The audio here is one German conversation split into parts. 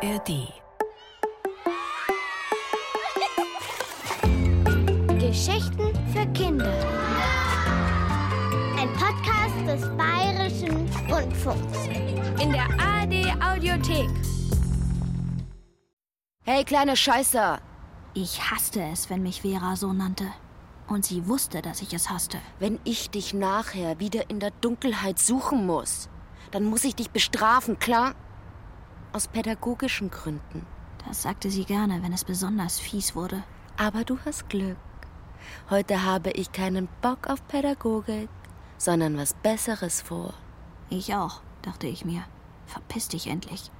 ARD. Geschichten für Kinder. Ein Podcast des Bayerischen Rundfunks. In der ARD Audiothek. Hey, kleiner Scheißer! Ich hasste es, wenn mich Vera so nannte. Und sie wusste, dass ich es hasste. Wenn ich dich nachher wieder in der Dunkelheit suchen muss, dann muss ich dich bestrafen, klar? Aus pädagogischen Gründen. Das sagte sie gerne, wenn es besonders fies wurde. Aber du hast Glück. Heute habe ich keinen Bock auf Pädagogik, sondern was Besseres vor. Ich auch, dachte ich mir. Verpiss dich endlich.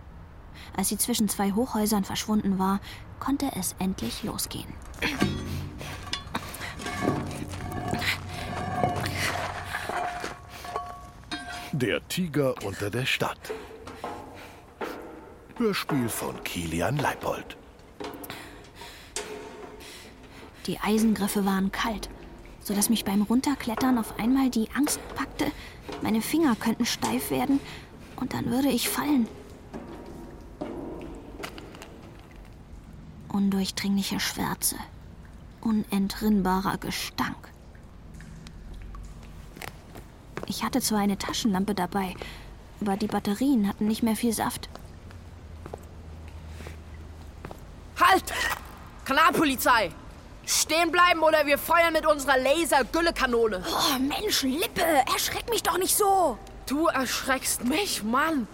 Als sie zwischen zwei Hochhäusern verschwunden war, konnte es endlich losgehen. Der Tiger unter der Stadt. Hörspiel von Kilian Leipold. Die Eisengriffe waren kalt, sodass mich beim Runterklettern auf einmal die Angst packte, meine Finger könnten steif werden und dann würde ich fallen. Undurchdringliche Schwärze, unentrinnbarer Gestank. Ich hatte zwar eine Taschenlampe dabei, aber die Batterien hatten nicht mehr viel Saft. Halt! Kanalpolizei! Stehen bleiben oder wir feuern mit unserer Laser-Güllekanone. Oh, Mensch, Lippe, erschreck mich doch nicht so. Du erschreckst mich, Mann.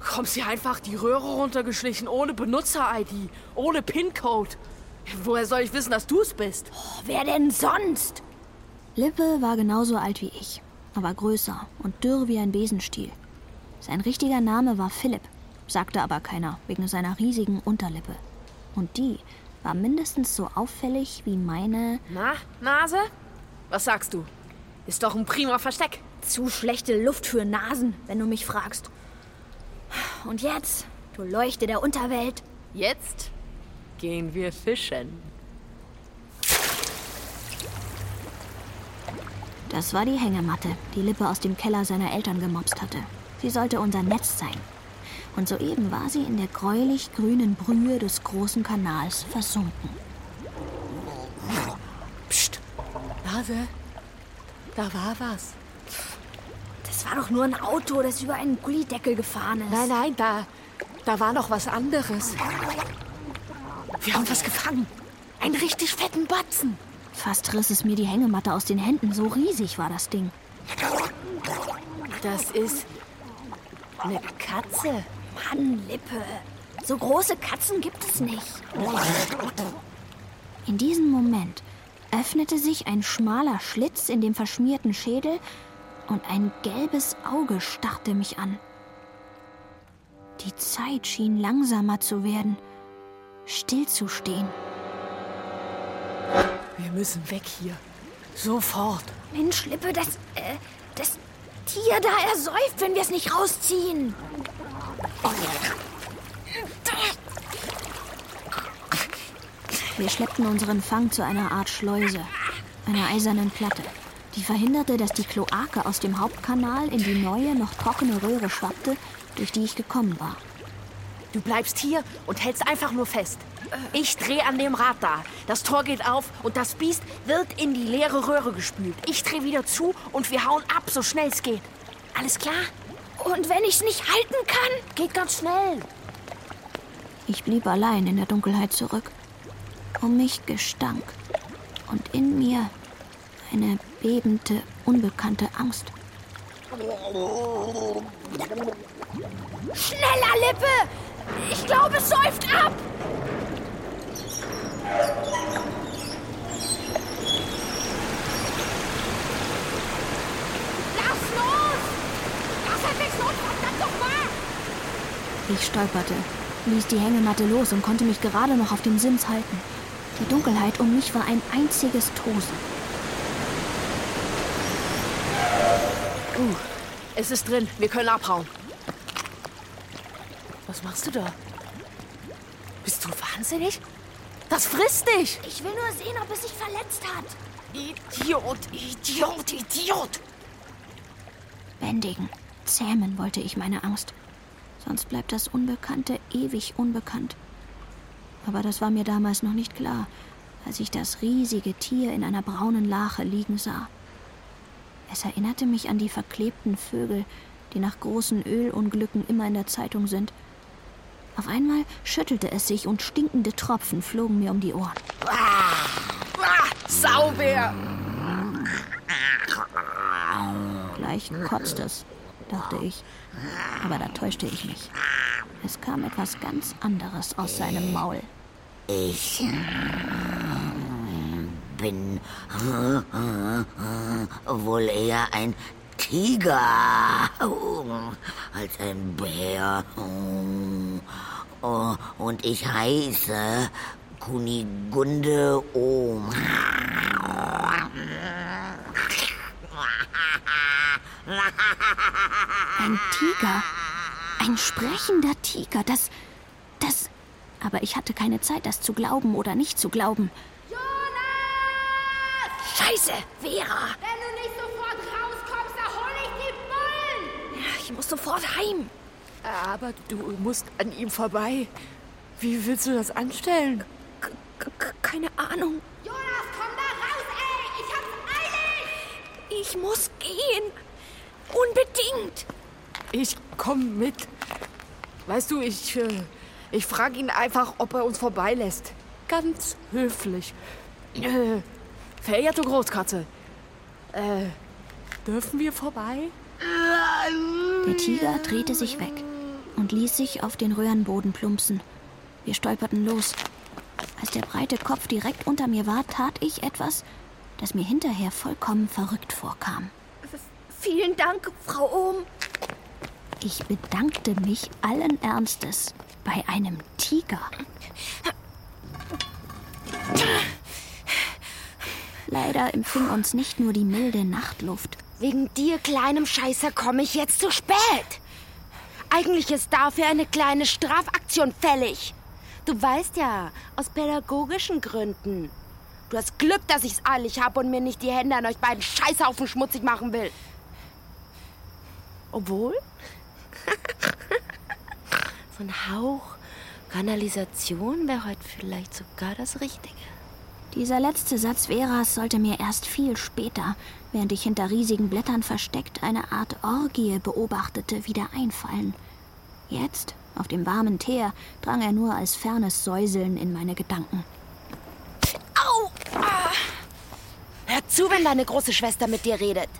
Kommst hier einfach die Röhre runtergeschlichen, ohne Benutzer-ID, ohne PIN-Code. Woher soll ich wissen, dass du es bist? Oh, wer denn sonst? Lippe war genauso alt wie ich, aber größer und dürr wie ein Besenstiel. Sein richtiger Name war Philipp, sagte aber keiner wegen seiner riesigen Unterlippe. Und die war mindestens so auffällig wie meine. Na, Nase? Was sagst du? Ist doch ein prima Versteck. Zu schlechte Luft für Nasen, wenn du mich fragst. Und jetzt, du Leuchte der Unterwelt. Jetzt gehen wir fischen. Das war die Hängematte, die Lippe aus dem Keller seiner Eltern gemopst hatte. Sie sollte unser Netz sein. Und soeben war sie in der gräulich grünen Brühe des großen Kanals versunken. Psst. Nase, da war was. Das war doch nur ein Auto, das über einen Gullideckel gefahren ist. Nein, nein, da, da war noch was anderes. Wir haben was gefangen. Einen richtig fetten Batzen. Fast riss es mir die Hängematte aus den Händen, so riesig war das Ding. Das ist eine Katze. Mann, Lippe. So große Katzen gibt es nicht. In diesem Moment öffnete sich ein schmaler Schlitz in dem verschmierten Schädel und ein gelbes Auge starrte mich an. Die Zeit schien langsamer zu werden, stillzustehen. Wir müssen weg hier. Sofort. Mensch, Lippe, das, äh, das Tier da ersäuft, wenn wir es nicht rausziehen. Wir schleppten unseren Fang zu einer Art Schleuse, einer eisernen Platte. Die verhinderte, dass die Kloake aus dem Hauptkanal in die neue, noch trockene Röhre schwappte, durch die ich gekommen war. Du bleibst hier und hältst einfach nur fest. Ich drehe an dem Rad da. Das Tor geht auf und das Biest wird in die leere Röhre gespült. Ich drehe wieder zu und wir hauen ab, so schnell es geht. Alles klar? Und wenn ich es nicht halten kann? Geht ganz schnell. Ich blieb allein in der Dunkelheit zurück. Um mich gestank. Und in mir eine bebende, unbekannte Angst. Schneller, Lippe! Ich glaube, es säuft ab! Lass los! Wasserwechsel, verdammt nochmal! Ich stolperte, ließ die Hängematte los und konnte mich gerade noch auf dem Sims halten. Die Dunkelheit um mich war ein einziges Tosen. Uh, es ist drin. Wir können abhauen. Was machst du da? Bist du wahnsinnig? Das frisst dich! Ich will nur sehen, ob es sich verletzt hat. Idiot, Idiot, Idiot! Bändigen, zähmen wollte ich meine Angst. Sonst bleibt das Unbekannte ewig unbekannt. Aber das war mir damals noch nicht klar, als ich das riesige Tier in einer braunen Lache liegen sah. Es erinnerte mich an die verklebten Vögel, die nach großen Ölunglücken immer in der Zeitung sind. Auf einmal schüttelte es sich und stinkende Tropfen flogen mir um die Ohren. Ah, Saubär! Gleich kotzt es, dachte ich. Aber da täuschte ich mich. Es kam etwas ganz anderes aus seinem Maul. Ich bin wohl eher ein Tiger als ein Bär. Und ich heiße Kunigunde Ohm. Ein Tiger. Ein sprechender Tiger. Das. Das. Aber ich hatte keine Zeit, das zu glauben oder nicht zu glauben. Scheiße, Vera. Wenn du nicht sofort rauskommst, da hol ich die Bullen! Ich muss sofort heim. Aber du musst an ihm vorbei. Wie willst du das anstellen? Keine Ahnung. Jonas, komm da raus, ey! Ich hab's eilig! Ich muss gehen. Unbedingt. Ich komm mit. Weißt du, ich, äh, ich frage ihn einfach, ob er uns vorbeilässt. Ganz höflich. Äh, verehrte Großkatze, äh, dürfen wir vorbei? Der Tiger drehte sich weg und ließ sich auf den Röhrenboden plumpsen. Wir stolperten los. Als der breite Kopf direkt unter mir war, tat ich etwas, das mir hinterher vollkommen verrückt vorkam. Vielen Dank, Frau Ohm. Ich bedankte mich allen Ernstes bei einem Tiger. Leider empfing uns nicht nur die milde Nachtluft. Wegen dir, kleinem Scheißer, komme ich jetzt zu spät. Eigentlich ist dafür eine kleine Strafaktion fällig. Du weißt ja, aus pädagogischen Gründen. Du hast Glück, dass ich's eilig habe und mir nicht die Hände an euch beiden Scheißhaufen schmutzig machen will. Obwohl? So ein Hauch Kanalisation wäre heute vielleicht sogar das Richtige. Dieser letzte Satz Veras sollte mir erst viel später, während ich hinter riesigen Blättern versteckt eine Art Orgie beobachtete, wieder einfallen. Jetzt, auf dem warmen Teer, drang er nur als fernes Säuseln in meine Gedanken. Au! Ah. Hör zu, wenn deine große Schwester mit dir redet.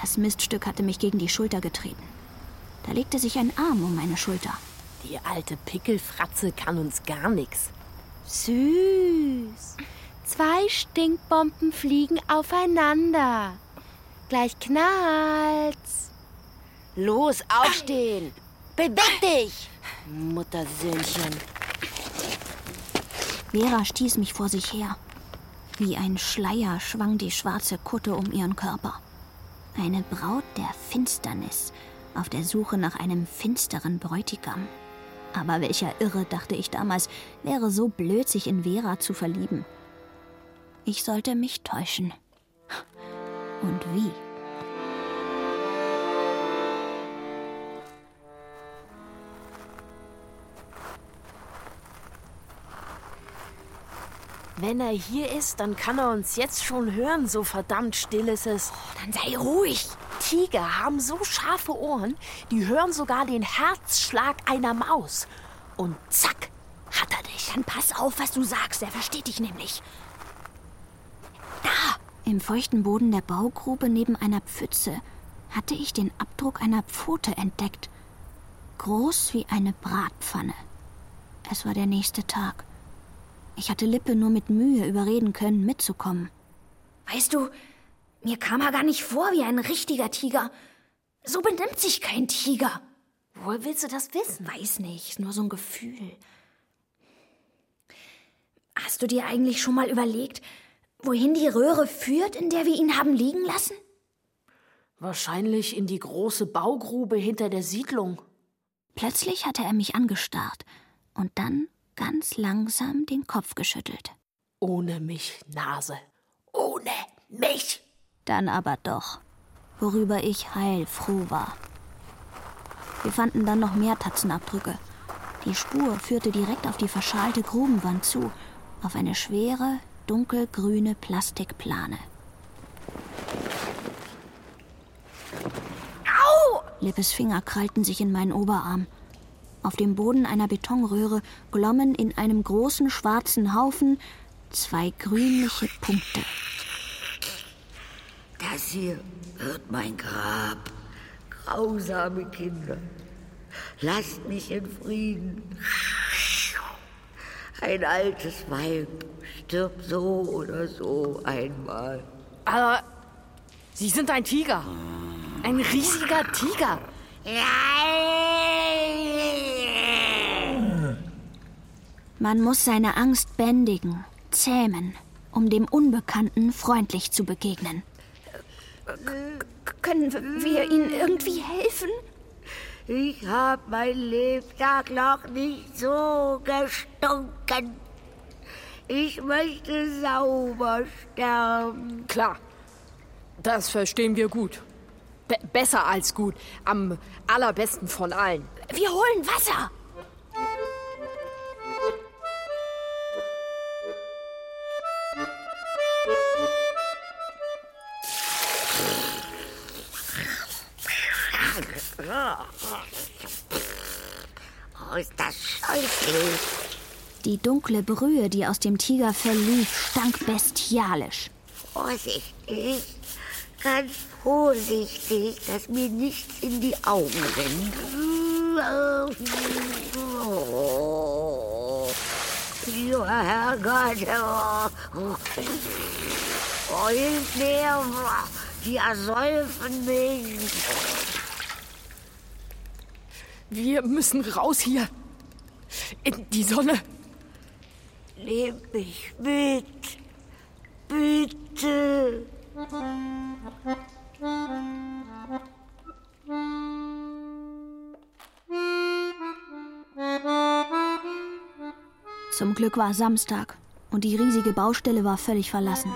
Das Miststück hatte mich gegen die Schulter getreten. Da legte sich ein Arm um meine Schulter. Die alte Pickelfratze kann uns gar nichts. Süß. Zwei Stinkbomben fliegen aufeinander. Gleich knallt's. Los, aufstehen. Beweg dich, Muttersöhnchen. Vera stieß mich vor sich her. Wie ein Schleier schwang die schwarze Kutte um ihren Körper. Eine Braut der Finsternis, auf der Suche nach einem finsteren Bräutigam. Aber welcher Irre, dachte ich damals, wäre so blöd, sich in Vera zu verlieben. Ich sollte mich täuschen. Und wie? Wenn er hier ist, dann kann er uns jetzt schon hören, so verdammt still ist es. Dann sei ruhig. Tiger haben so scharfe Ohren, die hören sogar den Herzschlag einer Maus. Und zack, hat er dich. Dann pass auf, was du sagst. Er versteht dich nämlich. Im feuchten Boden der Baugrube neben einer Pfütze hatte ich den Abdruck einer Pfote entdeckt. Groß wie eine Bratpfanne. Es war der nächste Tag. Ich hatte Lippe nur mit Mühe überreden können, mitzukommen. Weißt du, mir kam er gar nicht vor wie ein richtiger Tiger. So benimmt sich kein Tiger. Woher willst du das wissen? Weiß nicht, ist nur so ein Gefühl. Hast du dir eigentlich schon mal überlegt, wohin die Röhre führt, in der wir ihn haben liegen lassen? Wahrscheinlich in die große Baugrube hinter der Siedlung. Plötzlich hatte er mich angestarrt und dann ganz langsam den Kopf geschüttelt. Ohne mich, Nase. Ohne mich. Dann aber doch, worüber ich heilfroh war. Wir fanden dann noch mehr Tatzenabdrücke. Die Spur führte direkt auf die verschalte Grubenwand zu, auf eine schwere, dunkelgrüne Plastikplane. Au! Lippes Finger krallten sich in meinen Oberarm. Auf dem Boden einer Betonröhre glommen in einem großen schwarzen Haufen zwei grünliche Punkte. Das hier wird mein Grab. Grausame Kinder. Lasst mich in Frieden. Ein altes Weib stirbt so oder so einmal. Aber Sie sind ein Tiger. Ein riesiger Tiger. Man muss seine Angst bändigen, zähmen, um dem Unbekannten freundlich zu begegnen. Können wir Ihnen irgendwie helfen? Ich hab mein Lebtag noch nicht so gestunken. Ich möchte sauber sterben. Klar. Das verstehen wir gut. Be besser als gut. Am allerbesten von allen. Wir holen Wasser. Oh, ist das scheußlich. Die dunkle Brühe, die aus dem Tigerfell lief, stank bestialisch. Vorsichtig, ganz vorsichtig, dass mir nichts in die Augen rinnt. Oh, Herrgott, oh, oh, hilf mir, die ersäufen mich. Wir müssen raus hier. In die Sonne. Nehmt mich mit, bitte. Zum Glück war Samstag und die riesige Baustelle war völlig verlassen.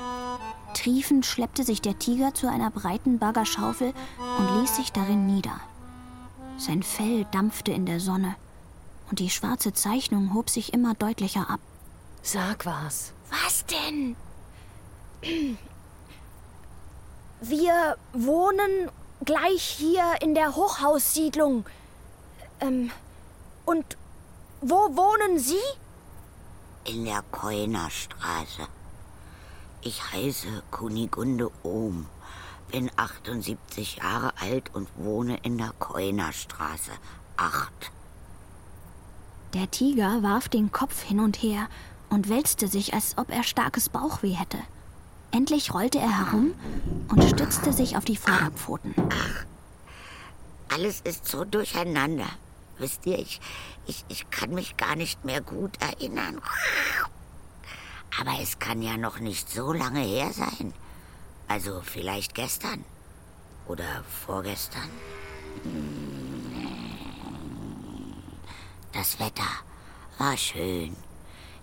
Triefend schleppte sich der Tiger zu einer breiten Baggerschaufel und ließ sich darin nieder. Sein Fell dampfte in der Sonne und die schwarze Zeichnung hob sich immer deutlicher ab. Sag was. Was denn? Wir wohnen gleich hier in der Hochhaussiedlung. Ähm, und wo wohnen Sie? In der Keunerstraße. Ich heiße Kunigunde Ohm, bin 78 Jahre alt und wohne in der Keunerstraße 8. Der Tiger warf den Kopf hin und her und wälzte sich, als ob er starkes Bauchweh hätte. Endlich rollte er herum und stützte sich auf die Vorderpfoten. Alles ist so durcheinander. Wisst ihr, ich, ich, ich kann mich gar nicht mehr gut erinnern. Aber es kann ja noch nicht so lange her sein. Also vielleicht gestern oder vorgestern. Das Wetter war schön.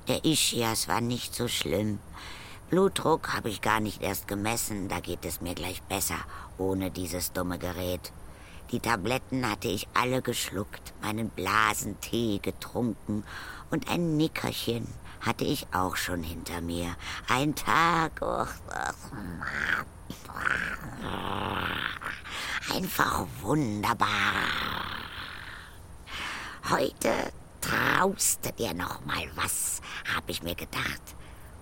Der Ischias war nicht so schlimm. Blutdruck habe ich gar nicht erst gemessen, da geht es mir gleich besser, ohne dieses dumme Gerät. Die Tabletten hatte ich alle geschluckt, meinen Blasentee getrunken und ein Nickerchen hatte ich auch schon hinter mir. Ein Tag, oh, einfach wunderbar. Heute trauste dir noch mal was, hab ich mir gedacht.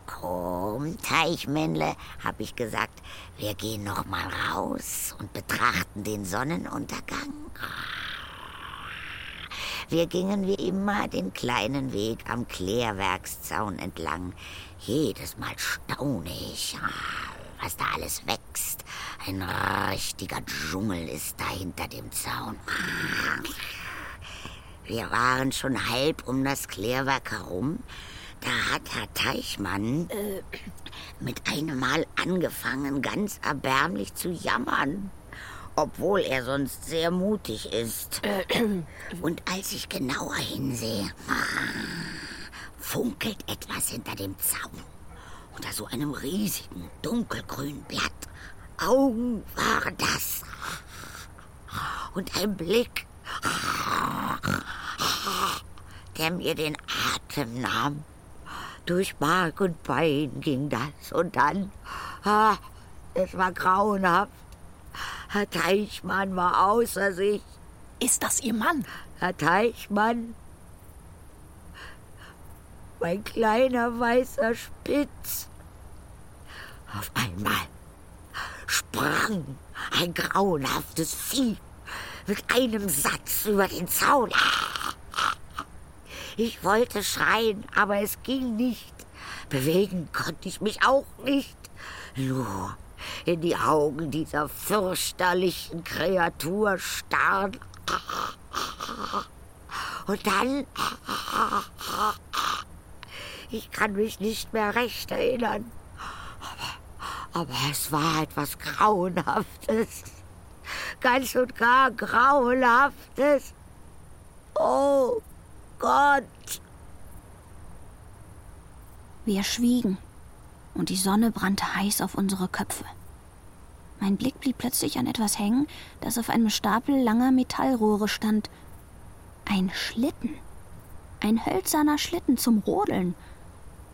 Komm, Teichmännle, hab ich gesagt, wir gehen noch mal raus und betrachten den Sonnenuntergang. Wir gingen wie immer den kleinen Weg am Klärwerkszaun entlang. Jedes Mal staune ich, was da alles wächst. Ein richtiger Dschungel ist da hinter dem Zaun. Wir waren schon halb um das Klärwerk herum. Da hat Herr Teichmann äh, mit einem Mal angefangen, ganz erbärmlich zu jammern. Obwohl er sonst sehr mutig ist. Und als ich genauer hinsehe, funkelt etwas hinter dem Zaun. Unter so einem riesigen, dunkelgrünen Blatt. Augen waren das. Und ein Blick der mir den Atem nahm. Durch Mark und Bein ging das und dann, ah, es war grauenhaft. Herr Teichmann war außer sich. Ist das Ihr Mann? Herr Teichmann, mein kleiner weißer Spitz. Auf einmal sprang ein grauenhaftes Vieh mit einem Satz über den Zaun. Ich wollte schreien, aber es ging nicht. Bewegen konnte ich mich auch nicht. Nur in die Augen dieser fürchterlichen Kreatur starren. Und dann. Ich kann mich nicht mehr recht erinnern. Aber, es war etwas Grauenhaftes. Ganz und gar Grauenhaftes. Oh Gott. Wir schwiegen und die Sonne brannte heiß auf unsere Köpfe. Mein Blick blieb plötzlich an etwas hängen, das auf einem Stapel langer Metallrohre stand. Ein Schlitten. Ein hölzerner Schlitten zum Rodeln.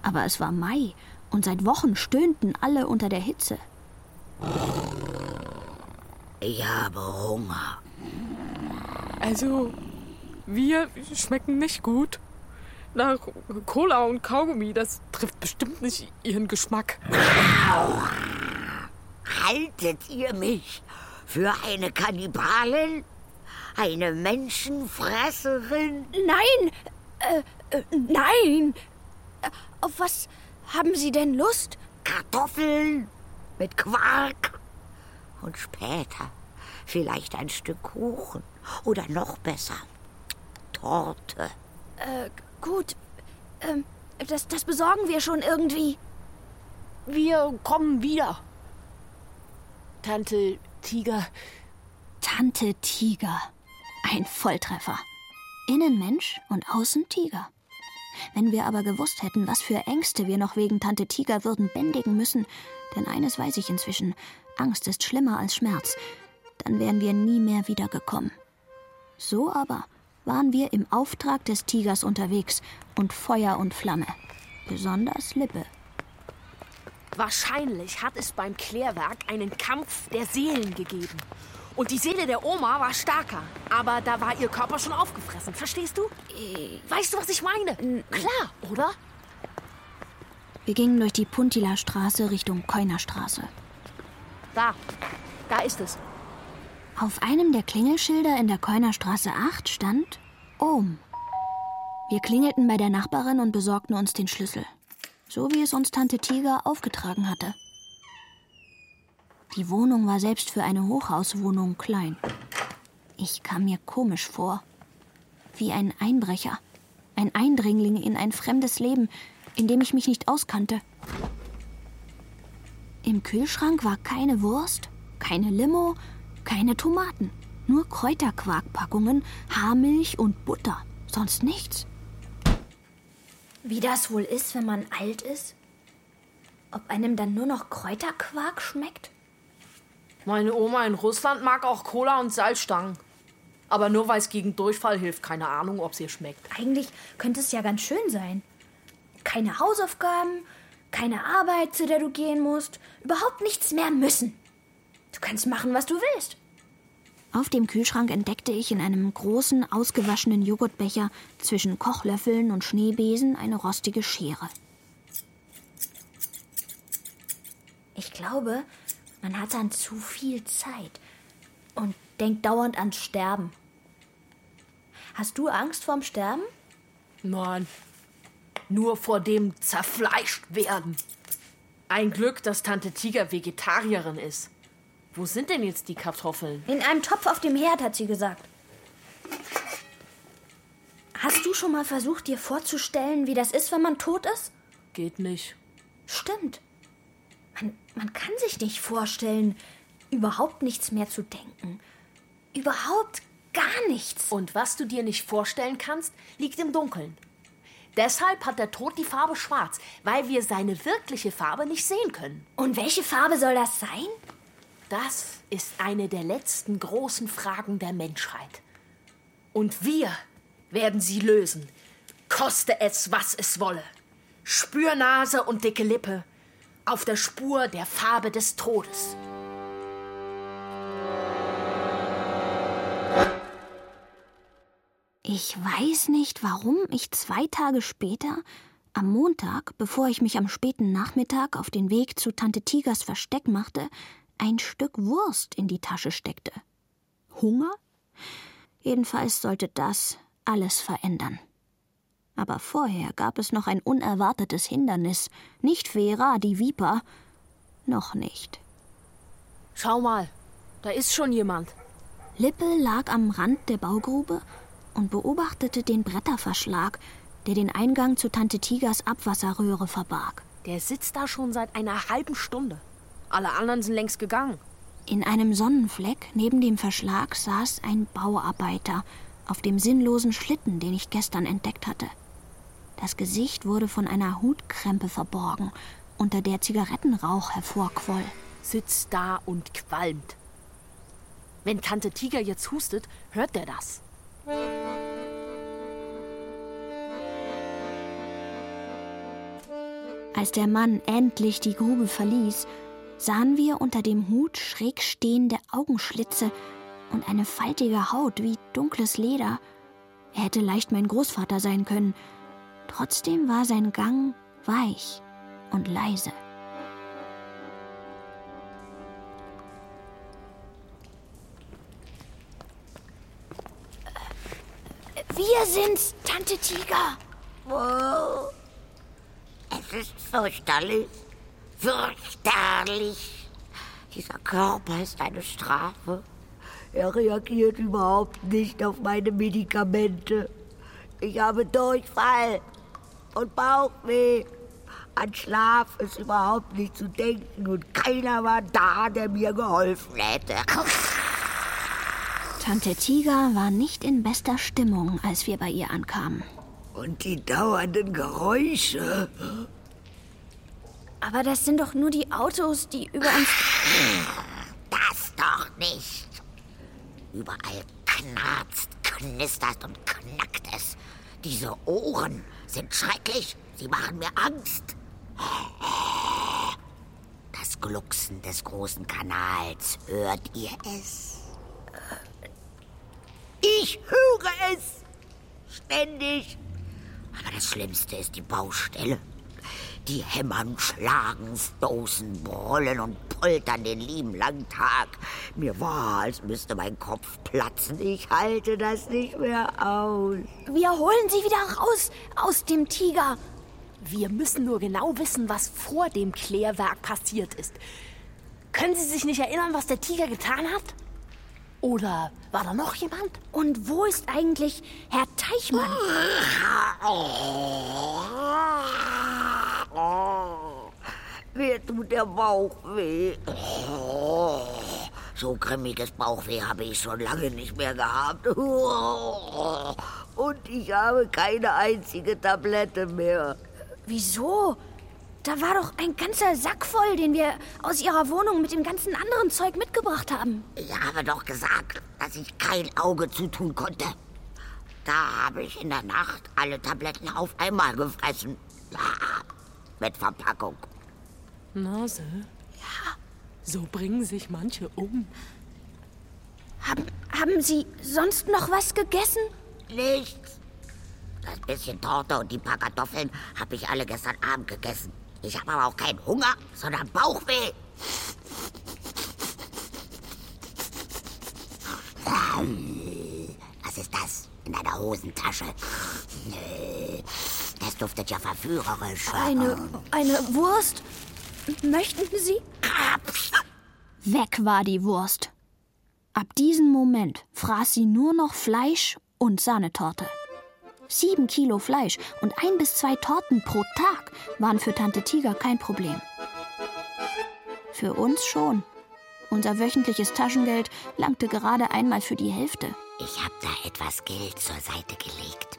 Aber es war Mai und seit Wochen stöhnten alle unter der Hitze. Ich habe Hunger. Also, wir schmecken nicht gut. Nach Cola und Kaugummi, das trifft bestimmt nicht Ihren Geschmack. Haltet ihr mich für eine Kannibalin? Eine Menschenfresserin? Nein! Äh, äh, nein! Auf was haben Sie denn Lust? Kartoffeln mit Quark. Und später vielleicht ein Stück Kuchen. Oder noch besser, Torte. Äh, gut. Ähm, das, das besorgen wir schon irgendwie. Wir kommen wieder. Tante Tiger, Tante Tiger. Ein Volltreffer. Innen Mensch und außen Tiger. Wenn wir aber gewusst hätten, was für Ängste wir noch wegen Tante Tiger würden bändigen müssen, denn eines weiß ich inzwischen, Angst ist schlimmer als Schmerz, dann wären wir nie mehr wiedergekommen. So aber waren wir im Auftrag des Tigers unterwegs und Feuer und Flamme. Besonders Lippe. wahrscheinlich hat es beim Klärwerk einen Kampf der Seelen gegeben. Und die Seele der Oma war stärker, aber da war ihr Körper schon aufgefressen. Verstehst du? Weißt du, was ich meine? Klar, oder? Wir gingen durch die Puntila Straße Richtung Keunerstraße. Da, da ist es. Auf einem der Klingelschilder in der Keunerstraße 8 stand Ohm. Wir klingelten bei der Nachbarin und besorgten uns den Schlüssel. So wie es uns Tante Tiger aufgetragen hatte. Die Wohnung war selbst für eine Hochhauswohnung klein. Ich kam mir komisch vor. Wie ein Einbrecher. Ein Eindringling in ein fremdes Leben, in dem ich mich nicht auskannte. Im Kühlschrank war keine Wurst, keine Limo, keine Tomaten. Nur Kräuterquarkpackungen, Haarmilch und Butter. Sonst nichts. Wie das wohl ist, wenn man alt ist? Ob einem dann nur noch Kräuterquark schmeckt? Meine Oma in Russland mag auch Cola und Salzstangen. Aber nur weil es gegen Durchfall hilft, keine Ahnung, ob es ihr schmeckt. Eigentlich könnte es ja ganz schön sein. Keine Hausaufgaben, keine Arbeit, zu der du gehen musst, überhaupt nichts mehr müssen. Du kannst machen, was du willst. Auf dem Kühlschrank entdeckte ich in einem großen, ausgewaschenen Joghurtbecher zwischen Kochlöffeln und Schneebesen eine rostige Schere. Ich glaube, man hat dann zu viel Zeit und denkt dauernd ans Sterben. Hast du Angst vorm Sterben? Nein. Nur vor dem zerfleischt werden. Ein Glück, dass Tante Tiger Vegetarierin ist. Wo sind denn jetzt die Kartoffeln? In einem Topf auf dem Herd, hat sie gesagt. Hast du schon mal versucht, dir vorzustellen, wie das ist, wenn man tot ist? Geht nicht. Stimmt. Man, man kann sich nicht vorstellen, überhaupt nichts mehr zu denken. Überhaupt gar nichts. Und was du dir nicht vorstellen kannst, liegt im Dunkeln. Deshalb hat der Tod die Farbe schwarz, weil wir seine wirkliche Farbe nicht sehen können. Und welche Farbe soll das sein? Das ist eine der letzten großen Fragen der Menschheit. Und wir werden sie lösen. Koste es, was es wolle. Spürnase und dicke Lippe. Auf der Spur der Farbe des Todes. Ich weiß nicht, warum ich zwei Tage später, am Montag, bevor ich mich am späten Nachmittag auf den Weg zu Tante Tigers Versteck machte, ein Stück Wurst in die Tasche steckte. Hunger? Jedenfalls sollte das alles verändern. Aber vorher gab es noch ein unerwartetes Hindernis. Nicht Vera, die Viper. Noch nicht. Schau mal, da ist schon jemand. Lippe lag am Rand der Baugrube und beobachtete den Bretterverschlag, der den Eingang zu Tante Tigers Abwasserröhre verbarg. Der sitzt da schon seit einer halben Stunde. Alle anderen sind längst gegangen. In einem Sonnenfleck neben dem Verschlag saß ein Bauarbeiter auf dem sinnlosen Schlitten, den ich gestern entdeckt hatte. Das Gesicht wurde von einer Hutkrempe verborgen, unter der Zigarettenrauch hervorquoll. Sitzt da und qualmt. Wenn Tante Tiger jetzt hustet, hört der das. Als der Mann endlich die Grube verließ, sahen wir unter dem Hut schräg stehende Augenschlitze und eine faltige Haut wie dunkles Leder. Er hätte leicht mein Großvater sein können. Trotzdem war sein Gang weich und leise. Wir sind's, Tante Tiger. Oh, es ist fürchterlich. Fürchterlich. Dieser Körper ist eine Strafe. Er reagiert überhaupt nicht auf meine Medikamente. Ich habe Durchfall und Bauchweh. An Schlaf ist überhaupt nicht zu denken und keiner war da, der mir geholfen hätte. Tante Tiger war nicht in bester Stimmung, als wir bei ihr ankamen. Und die dauernden Geräusche. Aber das sind doch nur die Autos, die über uns. Das doch nicht. Überall knarzt, knistert und knackt es. Diese Ohren sind schrecklich. Sie machen mir Angst. Das Glucksen des großen Kanals. Hört ihr es? Ich höre es. Ständig. Aber das Schlimmste ist die Baustelle. Die hämmern, schlagen, stoßen, brüllen und poltern den lieben langen Tag. Mir war, als müsste mein Kopf platzen. Ich halte das nicht mehr aus. Wir holen sie wieder raus aus dem Tiger. Wir müssen nur genau wissen, was vor dem Klärwerk passiert ist. Können Sie sich nicht erinnern, was der Tiger getan hat? Oder war da noch jemand? Und wo ist eigentlich Herr Teichmann? Oh, mir tut der Bauch weh. Oh, so grimmiges Bauchweh habe ich schon lange nicht mehr gehabt. Oh, und ich habe keine einzige Tablette mehr. Wieso? Da war doch ein ganzer Sack voll, den wir aus ihrer Wohnung mit dem ganzen anderen Zeug mitgebracht haben. Ich habe doch gesagt, dass ich kein Auge zutun konnte. Da habe ich in der Nacht alle Tabletten auf einmal gefressen. Ja, mit Verpackung. Nase? Ja. So bringen sich manche um. Haben, haben Sie sonst noch was gegessen? Nichts. Das bisschen Torte und die paar Kartoffeln habe ich alle gestern Abend gegessen. Ich habe aber auch keinen Hunger, sondern Bauchweh. Was ist das in deiner Hosentasche? Das duftet ja verführerisch. Eine, eine Wurst? Möchten Sie? Weg war die Wurst. Ab diesem Moment fraß sie nur noch Fleisch und Sahnetorte. Sieben Kilo Fleisch und ein bis zwei Torten pro Tag waren für Tante Tiger kein Problem. Für uns schon. Unser wöchentliches Taschengeld langte gerade einmal für die Hälfte. Ich habe da etwas Geld zur Seite gelegt.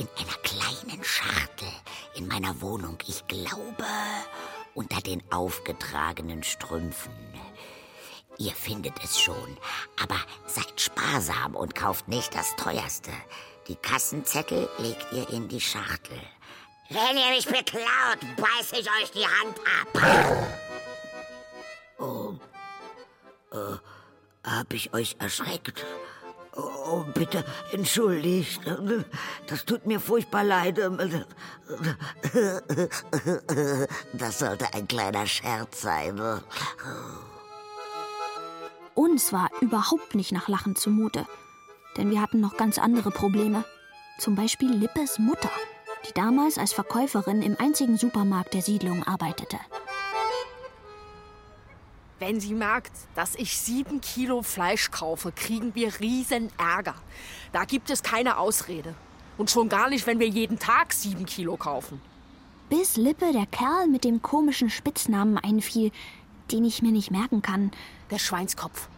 In einer kleinen Schachtel in meiner Wohnung. Ich glaube, unter den aufgetragenen Strümpfen. Ihr findet es schon, aber seid sparsam und kauft nicht das teuerste. Die Kassenzettel legt ihr in die Schachtel. Wenn ihr mich beklaut, beiß ich euch die Hand ab. Oh, äh, hab ich euch erschreckt? Oh, bitte, entschuldigt. Das tut mir furchtbar leid. Das sollte ein kleiner Scherz sein. Uns war überhaupt nicht nach Lachen zumute, denn wir hatten noch ganz andere Probleme. Zum Beispiel Lippes Mutter, die damals als Verkäuferin im einzigen Supermarkt der Siedlung arbeitete. Wenn sie merkt, dass ich sieben Kilo Fleisch kaufe, kriegen wir riesen Ärger. Da gibt es keine Ausrede. Und schon gar nicht, wenn wir jeden Tag sieben Kilo kaufen. Bis Lippe der Kerl mit dem komischen Spitznamen einfiel, den ich mir nicht merken kann. Der Schweinskopf.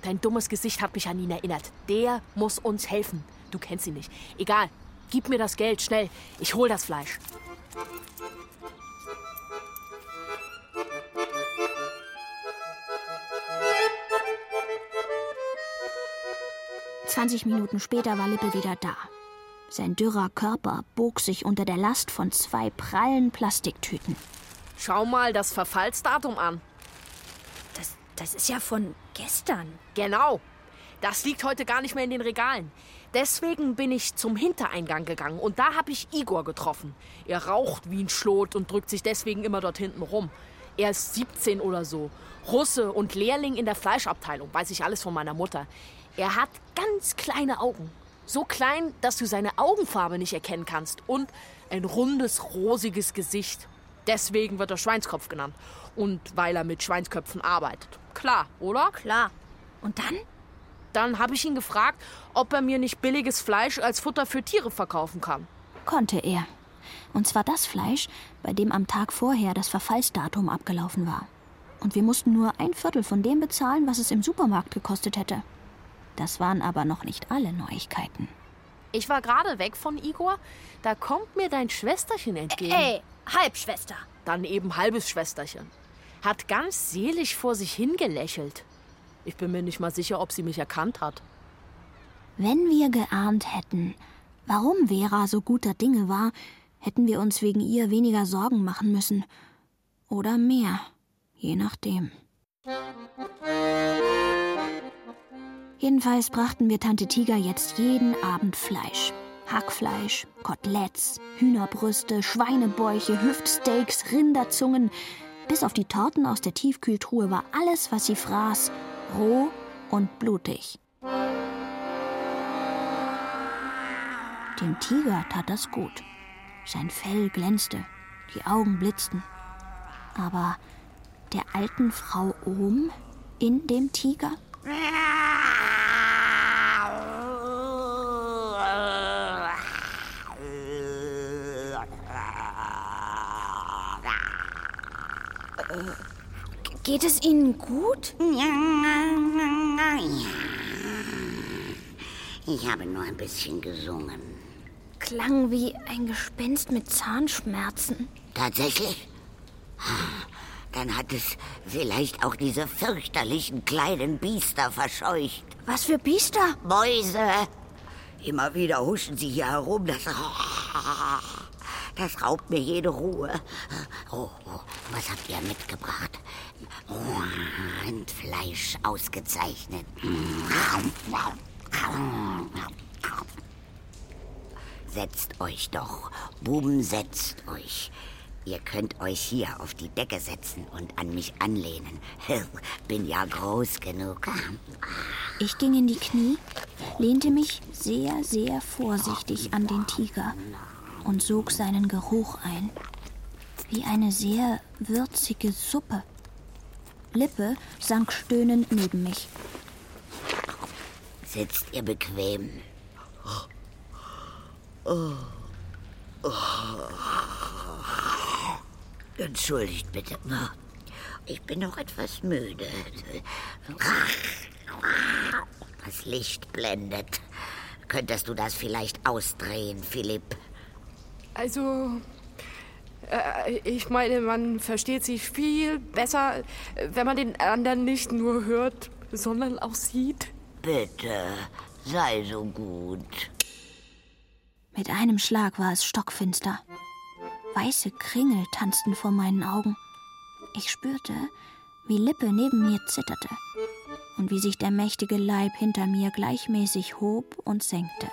Dein dummes Gesicht hat mich an ihn erinnert. Der muss uns helfen. Du kennst ihn nicht. Egal. Gib mir das Geld, schnell. Ich hol das Fleisch. 20 Minuten später war Lippe wieder da. Sein dürrer Körper bog sich unter der Last von zwei prallen Plastiktüten. Schau mal das Verfallsdatum an. Das, das ist ja von gestern. Genau. Das liegt heute gar nicht mehr in den Regalen. Deswegen bin ich zum Hintereingang gegangen und da habe ich Igor getroffen. Er raucht wie ein Schlot und drückt sich deswegen immer dort hinten rum. Er ist 17 oder so. Russe und Lehrling in der Fleischabteilung, weiß ich alles von meiner Mutter. Er hat ganz kleine Augen. So klein, dass du seine Augenfarbe nicht erkennen kannst. Und ein rundes, rosiges Gesicht. Deswegen wird er Schweinskopf genannt. Und weil er mit Schweinsköpfen arbeitet. Klar, oder? Klar. Und dann? Dann habe ich ihn gefragt, ob er mir nicht billiges Fleisch als Futter für Tiere verkaufen kann. Konnte er. Und zwar das Fleisch, bei dem am Tag vorher das Verfallsdatum abgelaufen war. Und wir mussten nur ein Viertel von dem bezahlen, was es im Supermarkt gekostet hätte. Das waren aber noch nicht alle Neuigkeiten. Ich war gerade weg von Igor. Da kommt mir dein Schwesterchen entgegen. Ey, Halbschwester. Dann eben halbes Schwesterchen. Hat ganz selig vor sich hingelächelt. Ich bin mir nicht mal sicher, ob sie mich erkannt hat. Wenn wir geahnt hätten, warum Vera so guter Dinge war, hätten wir uns wegen ihr weniger Sorgen machen müssen. Oder mehr, je nachdem. Jedenfalls brachten wir Tante Tiger jetzt jeden Abend Fleisch. Hackfleisch, Koteletts, Hühnerbrüste, Schweinebäuche, Hüftsteaks, Rinderzungen. Bis auf die Torten aus der Tiefkühltruhe war alles, was sie fraß, roh und blutig. Dem Tiger tat das gut. Sein Fell glänzte, die Augen blitzten. Aber der alten Frau oben in dem Tiger? Geht es Ihnen gut? Ja. Ich habe nur ein bisschen gesungen. Klang wie ein Gespenst mit Zahnschmerzen. Tatsächlich? Dann hat es vielleicht auch diese fürchterlichen kleinen Biester verscheucht. Was für Biester? Mäuse. Immer wieder huschen sie hier herum. Das, das raubt mir jede Ruhe. Oh, oh, was habt ihr mitgebracht? Rindfleisch ausgezeichnet. Setzt euch doch. Buben, setzt euch. Ihr könnt euch hier auf die Decke setzen und an mich anlehnen. Bin ja groß genug. Ich ging in die Knie, lehnte mich sehr, sehr vorsichtig an den Tiger und sog seinen Geruch ein. Wie eine sehr würzige Suppe. Lippe sank stöhnend neben mich. Sitzt ihr bequem? Oh. Oh. Entschuldigt bitte. Ich bin noch etwas müde. Das Licht blendet. Könntest du das vielleicht ausdrehen, Philipp? Also, ich meine, man versteht sich viel besser, wenn man den anderen nicht nur hört, sondern auch sieht. Bitte, sei so gut. Mit einem Schlag war es stockfinster. Weiße Kringel tanzten vor meinen Augen. Ich spürte, wie Lippe neben mir zitterte und wie sich der mächtige Leib hinter mir gleichmäßig hob und senkte.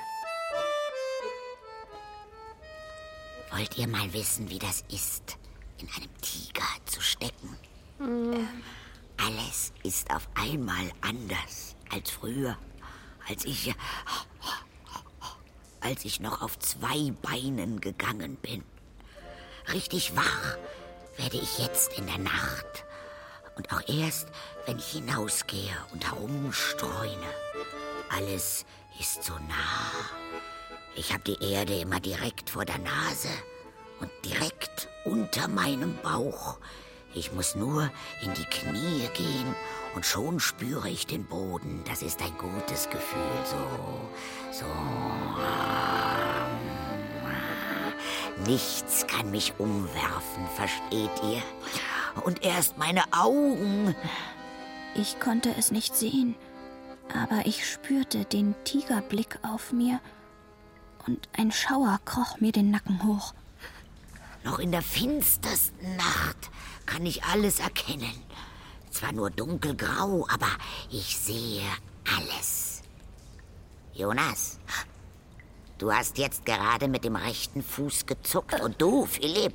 Wollt ihr mal wissen, wie das ist, in einem Tiger zu stecken? Ähm, alles ist auf einmal anders als früher, als ich, als ich noch auf zwei Beinen gegangen bin. Richtig wach werde ich jetzt in der Nacht und auch erst, wenn ich hinausgehe und herumstreune. Alles ist so nah. Ich habe die Erde immer direkt vor der Nase und direkt unter meinem Bauch. Ich muss nur in die Knie gehen und schon spüre ich den Boden. Das ist ein gutes Gefühl. So, so. Nichts kann mich umwerfen, versteht ihr? Und erst meine Augen. Ich konnte es nicht sehen, aber ich spürte den Tigerblick auf mir und ein Schauer kroch mir den Nacken hoch. Noch in der finstersten Nacht kann ich alles erkennen. Zwar nur dunkelgrau, aber ich sehe alles. Jonas, du hast jetzt gerade mit dem rechten Fuß gezuckt und du, Philipp,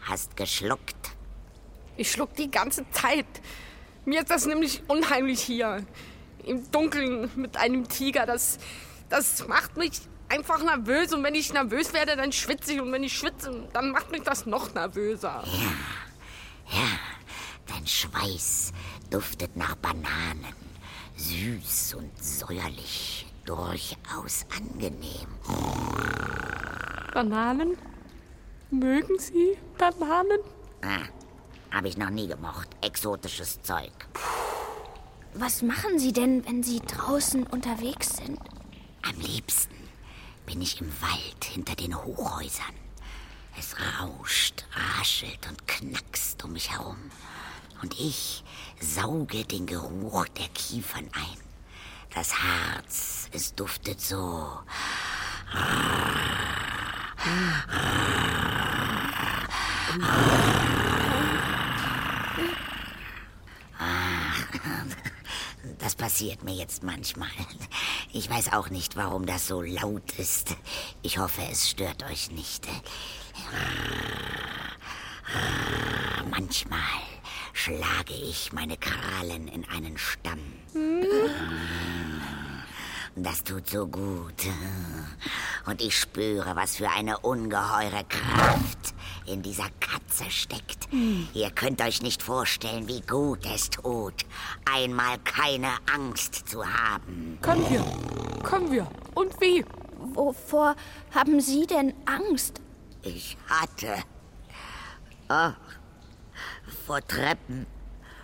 hast geschluckt. Ich schluck die ganze Zeit. Mir ist das nämlich unheimlich hier. Im Dunkeln mit einem Tiger. Das, das macht mich einfach nervös. Und wenn ich nervös werde, dann schwitze ich. Und wenn ich schwitze, dann macht mich das noch nervöser. Ja, ja. Dein Schweiß duftet nach Bananen. Süß und säuerlich. Durchaus angenehm. Bananen? Mögen Sie Bananen? Ah, habe ich noch nie gemocht. Exotisches Zeug. Was machen Sie denn, wenn Sie draußen unterwegs sind? Am liebsten bin ich im Wald hinter den Hochhäusern. Es rauscht, raschelt und knackst um mich herum. Und ich sauge den Geruch der Kiefern ein. Das Harz, es duftet so. Das passiert mir jetzt manchmal. Ich weiß auch nicht, warum das so laut ist. Ich hoffe, es stört euch nicht. Manchmal schlage ich meine Krallen in einen Stamm. Das tut so gut. Und ich spüre, was für eine ungeheure Kraft in dieser Katze steckt. Ihr könnt euch nicht vorstellen, wie gut es tut, einmal keine Angst zu haben. Können wir. Können wir. Und wie? Wovor haben Sie denn Angst? Ich hatte. Oh, vor Treppen,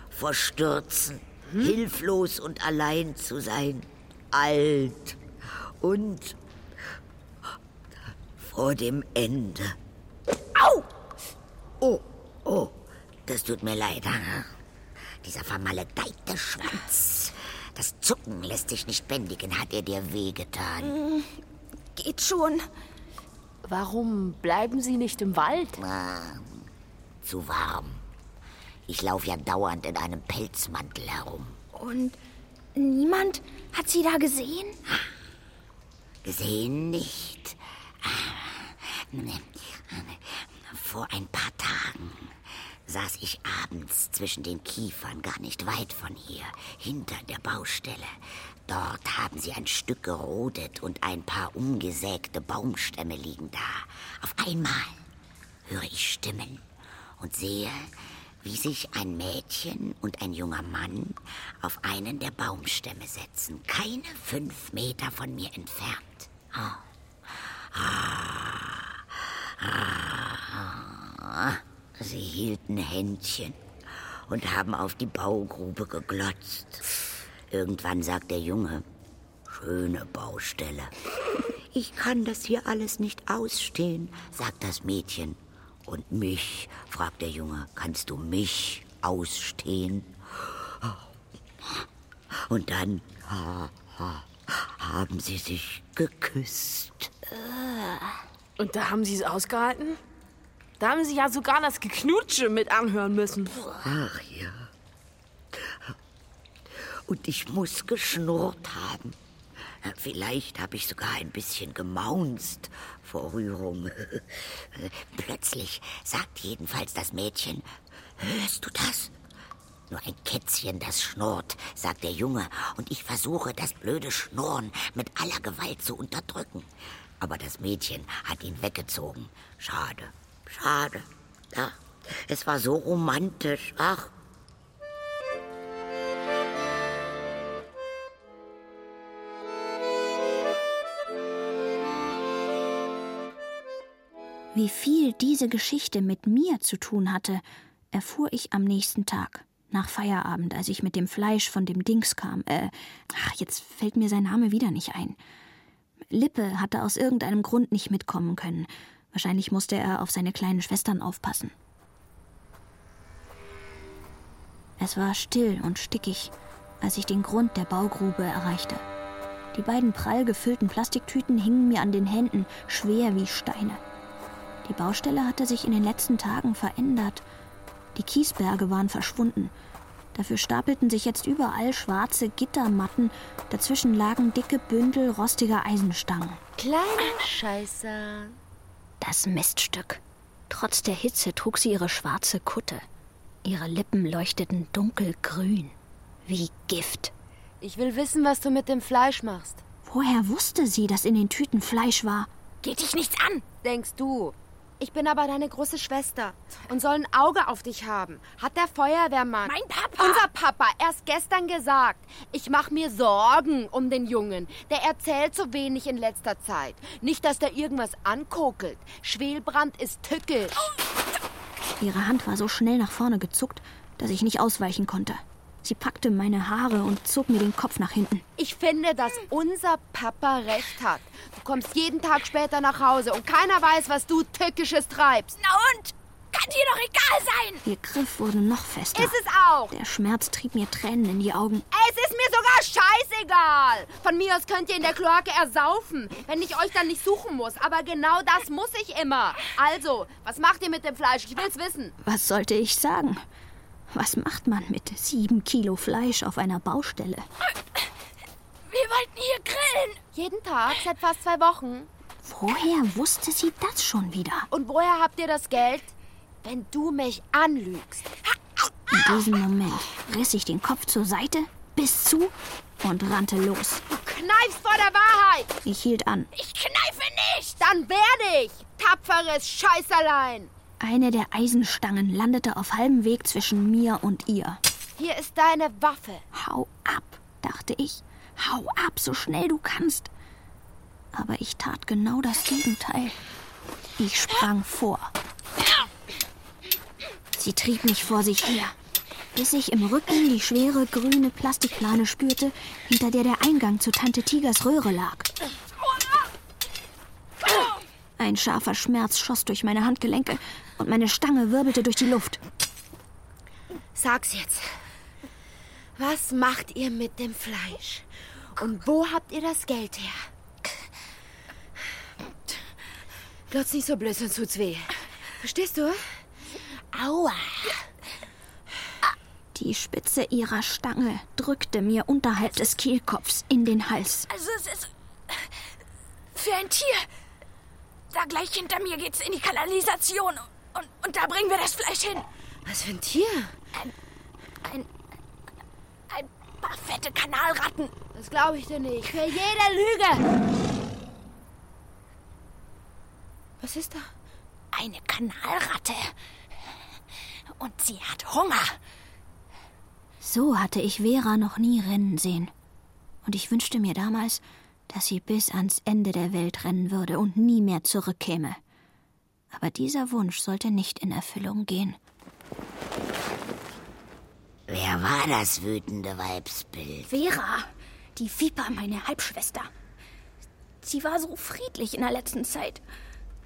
vor Stürzen, hilflos und allein zu sein, alt und vor dem Ende. Au! Oh, oh, das tut mir leid. Dieser vermaledeite Schwanz. Das Zucken lässt sich nicht bändigen. Hat er dir wehgetan? Geht schon. Warum bleiben Sie nicht im Wald? Ah, zu warm. Ich laufe ja dauernd in einem Pelzmantel herum. Und niemand hat Sie da gesehen? Gesehen nicht. Vor ein paar Tagen saß ich abends zwischen den Kiefern, gar nicht weit von hier, hinter der Baustelle. Dort haben sie ein Stück gerodet und ein paar umgesägte Baumstämme liegen da. Auf einmal höre ich Stimmen und sehe, wie sich ein Mädchen und ein junger Mann auf einen der Baumstämme setzen, keine fünf Meter von mir entfernt. Ah. Ah. Sie hielten Händchen und haben auf die Baugrube geglotzt. Irgendwann sagt der Junge, schöne Baustelle. Ich kann das hier alles nicht ausstehen, sagt das Mädchen. Und mich, fragt der Junge, kannst du mich ausstehen? Und dann ha, ha, haben sie sich geküsst. Und da haben sie es ausgehalten? Da haben sie ja sogar das Geknutsche mit anhören müssen. Ach ja. Und ich muss geschnurrt haben. Vielleicht habe ich sogar ein bisschen gemaunzt vor Rührung. Plötzlich sagt jedenfalls das Mädchen, hörst du das? Nur ein Kätzchen, das schnurrt, sagt der Junge, und ich versuche, das blöde Schnurren mit aller Gewalt zu unterdrücken. Aber das Mädchen hat ihn weggezogen. Schade, schade. Ja, es war so romantisch. Ach, Wie viel diese Geschichte mit mir zu tun hatte, erfuhr ich am nächsten Tag, nach Feierabend, als ich mit dem Fleisch von dem Dings kam. Äh, ach, jetzt fällt mir sein Name wieder nicht ein. Lippe hatte aus irgendeinem Grund nicht mitkommen können. Wahrscheinlich musste er auf seine kleinen Schwestern aufpassen. Es war still und stickig, als ich den Grund der Baugrube erreichte. Die beiden prall gefüllten Plastiktüten hingen mir an den Händen, schwer wie Steine. Die Baustelle hatte sich in den letzten Tagen verändert. Die Kiesberge waren verschwunden. Dafür stapelten sich jetzt überall schwarze Gittermatten, dazwischen lagen dicke Bündel rostiger Eisenstangen. Kleine Scheiße. Das Miststück. Trotz der Hitze trug sie ihre schwarze Kutte. Ihre Lippen leuchteten dunkelgrün, wie Gift. Ich will wissen, was du mit dem Fleisch machst. Woher wusste sie, dass in den Tüten Fleisch war? Geht dich nichts an. Denkst du? Ich bin aber deine große Schwester und soll ein Auge auf dich haben. Hat der Feuerwehrmann. Mein Papa. Unser Papa erst gestern gesagt. Ich mache mir Sorgen um den Jungen. Der erzählt so wenig in letzter Zeit. Nicht, dass der irgendwas ankokelt. Schwelbrand ist tückisch. Ihre Hand war so schnell nach vorne gezuckt, dass ich nicht ausweichen konnte. Sie packte meine Haare und zog mir den Kopf nach hinten. Ich finde, dass unser Papa recht hat. Du kommst jeden Tag später nach Hause und keiner weiß, was du Tückisches treibst. Na und? Kann dir doch egal sein. Ihr Griff wurde noch fester. Ist es auch. Der Schmerz trieb mir Tränen in die Augen. Es ist mir sogar scheißegal. Von mir aus könnt ihr in der Kloake ersaufen, wenn ich euch dann nicht suchen muss. Aber genau das muss ich immer. Also, was macht ihr mit dem Fleisch? Ich will's wissen. Was sollte ich sagen? Was macht man mit sieben Kilo Fleisch auf einer Baustelle? Wir wollten hier grillen. Jeden Tag seit fast zwei Wochen. Woher wusste sie das schon wieder? Und woher habt ihr das Geld? Wenn du mich anlügst. In diesem Moment riss ich den Kopf zur Seite, biss zu und rannte los. Du kneifst vor der Wahrheit. Ich hielt an. Ich kneife nicht. Dann werde ich. Tapferes Scheißerlein. Eine der Eisenstangen landete auf halbem Weg zwischen mir und ihr. Hier ist deine Waffe. Hau ab, dachte ich. Hau ab, so schnell du kannst. Aber ich tat genau das Gegenteil. Ich sprang vor. Sie trieb mich vor sich her, bis ich im Rücken die schwere grüne Plastikplane spürte, hinter der der Eingang zu Tante Tigers Röhre lag. Ein scharfer Schmerz schoss durch meine Handgelenke und meine Stange wirbelte durch die Luft. Sag's jetzt. Was macht ihr mit dem Fleisch? Und wo habt ihr das Geld her? Glotz nicht so blöd, sonst tut's weh. Verstehst du? Aua. Die Spitze ihrer Stange drückte mir unterhalb des Kehlkopfs in den Hals. Also es ist für ein Tier. Da gleich hinter mir geht's in die Kanalisation und, und da bringen wir das Fleisch hin. Was für ein Tier? Ein, ein, ein paar fette Kanalratten. Das glaube ich dir nicht. Für jede Lüge. Was ist da? Eine Kanalratte. Und sie hat Hunger. So hatte ich Vera noch nie rennen sehen. Und ich wünschte mir damals, dass sie bis ans Ende der Welt rennen würde und nie mehr zurückkäme. Aber dieser Wunsch sollte nicht in Erfüllung gehen. wer war das wütende Weibsbild? Vera, die Viper, meine Halbschwester. Sie war so friedlich in der letzten Zeit.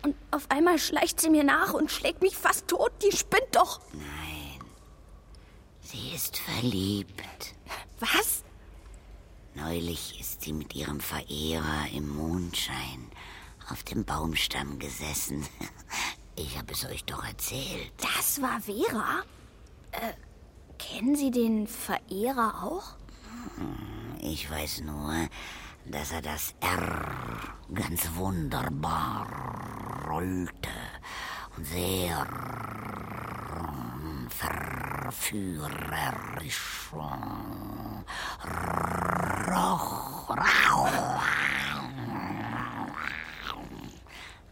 Und auf einmal schleicht sie mir nach und schlägt mich fast tot. Die spinnt doch. Nein, sie ist verliebt. Was? Neulich ist sie mit ihrem Verehrer im Mondschein auf dem Baumstamm gesessen. Ich habe es euch doch erzählt. Das war Vera? Äh, kennen Sie den Verehrer auch? Ich weiß nur, dass er das R ganz wunderbar rollte und sehr verführerisch roch.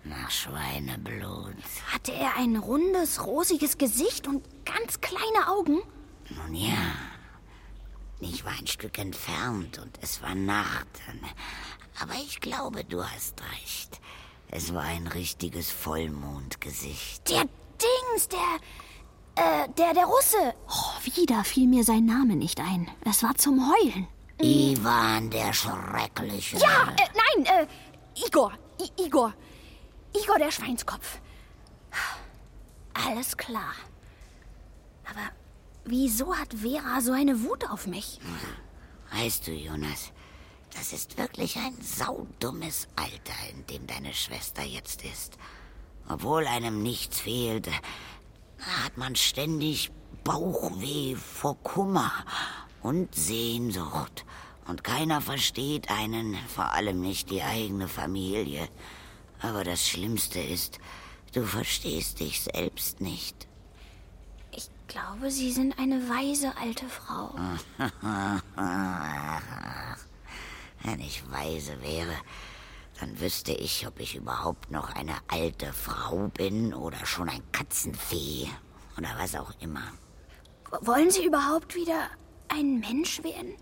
Nach Schweineblut. Hatte er ein rundes, rosiges Gesicht und ganz kleine Augen? Nun ja, ich war ein Stück entfernt und es war Nacht. Aber ich glaube, du hast recht. Es war ein richtiges Vollmondgesicht. Der Dings, der. Äh, der, der Russe. Oh, wieder fiel mir sein Name nicht ein. Es war zum Heulen. Ivan der Schreckliche. Ja, äh, nein, äh, Igor. I Igor. Igor der Schweinskopf. Alles klar. Aber wieso hat Vera so eine Wut auf mich? Weißt du, Jonas, das ist wirklich ein saudummes Alter, in dem deine Schwester jetzt ist. Obwohl einem nichts fehlt, hat man ständig Bauchweh vor Kummer und Sehnsucht. Und keiner versteht einen, vor allem nicht die eigene Familie. Aber das Schlimmste ist, du verstehst dich selbst nicht. Ich glaube, Sie sind eine weise alte Frau. Wenn ich weise wäre, dann wüsste ich, ob ich überhaupt noch eine alte Frau bin oder schon ein Katzenfee oder was auch immer. Wollen Sie überhaupt wieder ein Mensch werden?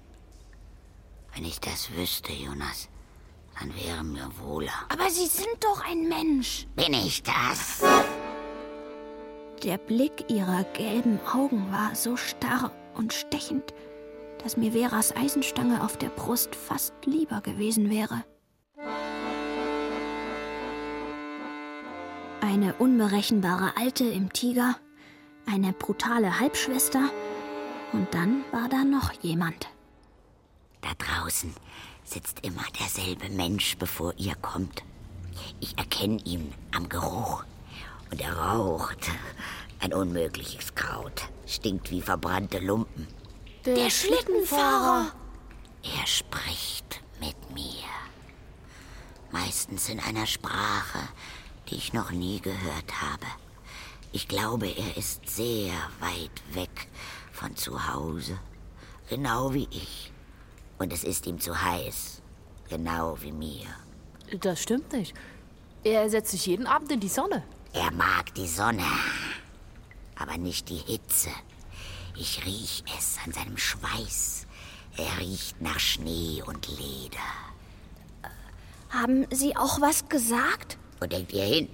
Wenn ich das wüsste, Jonas, dann wäre mir wohler. Aber Sie sind doch ein Mensch. Bin ich das? Der Blick ihrer gelben Augen war so starr und stechend, dass mir Veras Eisenstange auf der Brust fast lieber gewesen wäre. Eine unberechenbare Alte im Tiger, eine brutale Halbschwester und dann war da noch jemand. Da draußen sitzt immer derselbe Mensch, bevor ihr kommt. Ich erkenne ihn am Geruch. Und er raucht. Ein unmögliches Kraut. Stinkt wie verbrannte Lumpen. Der Schlittenfahrer. Er spricht mit mir. Meistens in einer Sprache, die ich noch nie gehört habe. Ich glaube, er ist sehr weit weg von zu Hause. Genau wie ich. Und es ist ihm zu heiß. Genau wie mir. Das stimmt nicht. Er setzt sich jeden Abend in die Sonne. Er mag die Sonne, aber nicht die Hitze. Ich riech es an seinem Schweiß. Er riecht nach Schnee und Leder. Haben Sie auch was gesagt? Wo denkt ihr hin?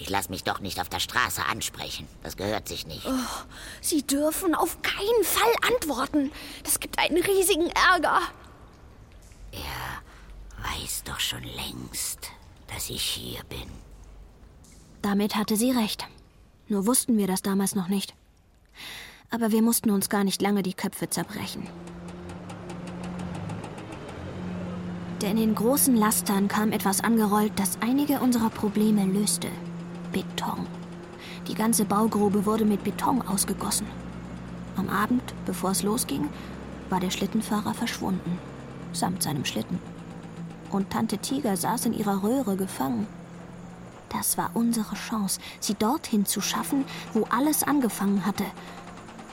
Ich lass mich doch nicht auf der Straße ansprechen. Das gehört sich nicht. Sie dürfen auf keinen Fall antworten. Das gibt einen riesigen Ärger. Er weiß doch schon längst, dass ich hier bin. Damit hatte sie recht. Nur wussten wir das damals noch nicht. Aber wir mussten uns gar nicht lange die Köpfe zerbrechen. Denn in großen Lastern kam etwas angerollt, das einige unserer Probleme löste. Beton. Die ganze Baugrube wurde mit Beton ausgegossen. Am Abend, bevor es losging, war der Schlittenfahrer verschwunden, samt seinem Schlitten. Und Tante Tiger saß in ihrer Röhre gefangen. Das war unsere Chance, sie dorthin zu schaffen, wo alles angefangen hatte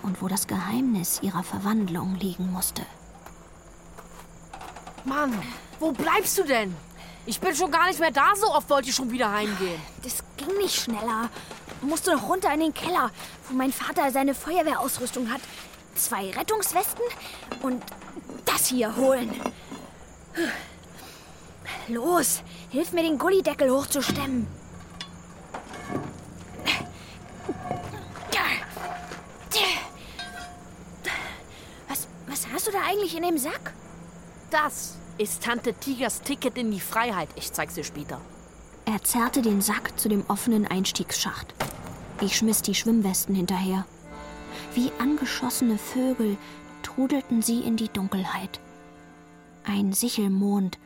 und wo das Geheimnis ihrer Verwandlung liegen musste. Mann, wo bleibst du denn? Ich bin schon gar nicht mehr da, so oft wollte ich schon wieder heimgehen. Das ging nicht schneller. Musste noch runter in den Keller, wo mein Vater seine Feuerwehrausrüstung hat. Zwei Rettungswesten und das hier holen. Los, hilf mir, den Gullideckel hochzustemmen. Was, was hast du da eigentlich in dem Sack? Das ist Tante Tigers Ticket in die Freiheit. Ich zeig's dir später. Er zerrte den Sack zu dem offenen Einstiegsschacht. Ich schmiss die Schwimmwesten hinterher. Wie angeschossene Vögel trudelten sie in die Dunkelheit. Ein Sichelmond,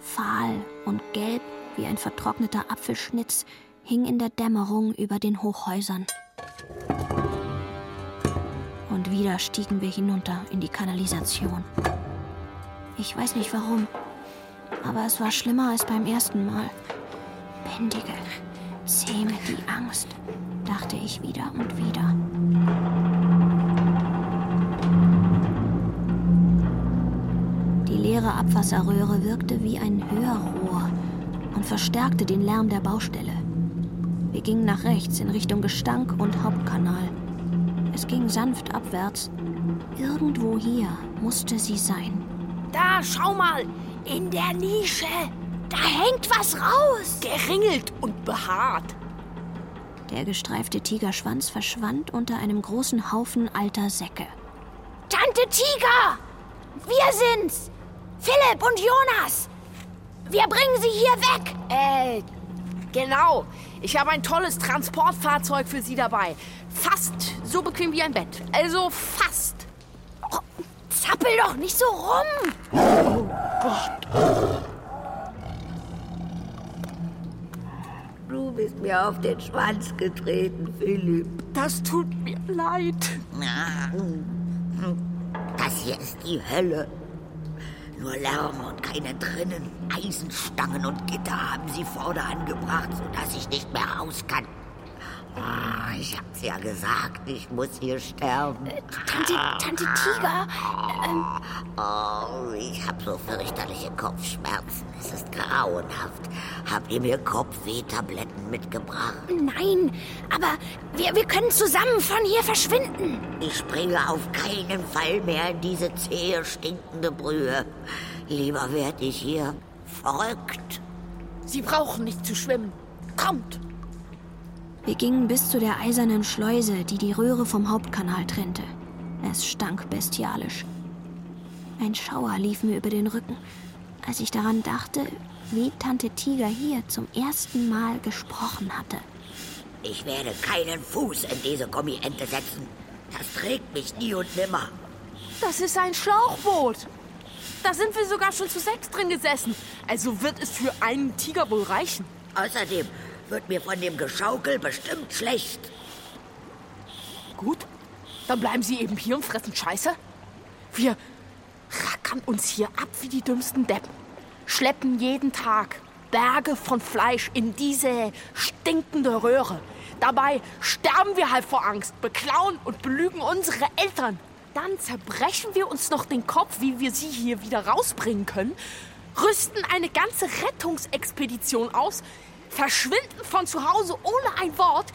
fahl und gelb wie ein vertrockneter Apfelschnitz, hing in der Dämmerung über den Hochhäusern. Und wieder stiegen wir hinunter in die Kanalisation. Ich weiß nicht warum, aber es war schlimmer als beim ersten Mal. Bändige, zähme die Angst, dachte ich wieder und wieder. Die leere Abwasserröhre wirkte wie ein Hörrohr und verstärkte den Lärm der Baustelle. Wir gingen nach rechts in Richtung Gestank und Hauptkanal. Es ging sanft abwärts. Irgendwo hier musste sie sein. Da, schau mal, in der Nische. Da hängt was raus. Geringelt und behaart. Der gestreifte Tigerschwanz verschwand unter einem großen Haufen alter Säcke. Tante Tiger! Wir sind's! Philipp und Jonas! Wir bringen sie hier weg! Äh, genau. Ich habe ein tolles Transportfahrzeug für Sie dabei. Fast so bequem wie ein Bett. Also fast. Zappel doch nicht so rum! Oh Gott. Du bist mir auf den Schwanz getreten, Philipp. Das tut mir leid. Das hier ist die Hölle. Nur Lärm und keine drinnen. Eisenstangen und Gitter haben sie vorne angebracht, sodass ich nicht mehr raus kann. Oh, ich hab's ja gesagt, ich muss hier sterben. Äh, Tante, Tante Tiger. Ähm. Oh, ich hab so fürchterliche Kopfschmerzen. Es ist grauenhaft. Habt ihr mir Kopfwehtabletten mitgebracht? Nein, aber wir, wir können zusammen von hier verschwinden. Ich springe auf keinen Fall mehr in diese zähe, stinkende Brühe. Lieber werd ich hier verrückt. Sie brauchen nicht zu schwimmen. Kommt! Wir gingen bis zu der eisernen Schleuse, die die Röhre vom Hauptkanal trennte. Es stank bestialisch. Ein Schauer lief mir über den Rücken, als ich daran dachte, wie Tante Tiger hier zum ersten Mal gesprochen hatte. Ich werde keinen Fuß in diese Gummiente setzen. Das trägt mich nie und nimmer. Das ist ein Schlauchboot. Da sind wir sogar schon zu sechs drin gesessen. Also wird es für einen Tiger wohl reichen. Außerdem wird mir von dem Geschaukel bestimmt schlecht. Gut, dann bleiben Sie eben hier und fressen Scheiße. Wir rackern uns hier ab wie die dümmsten Deppen. Schleppen jeden Tag Berge von Fleisch in diese stinkende Röhre. Dabei sterben wir halb vor Angst, beklauen und belügen unsere Eltern. Dann zerbrechen wir uns noch den Kopf, wie wir sie hier wieder rausbringen können, rüsten eine ganze Rettungsexpedition aus, verschwinden von zu Hause ohne ein Wort,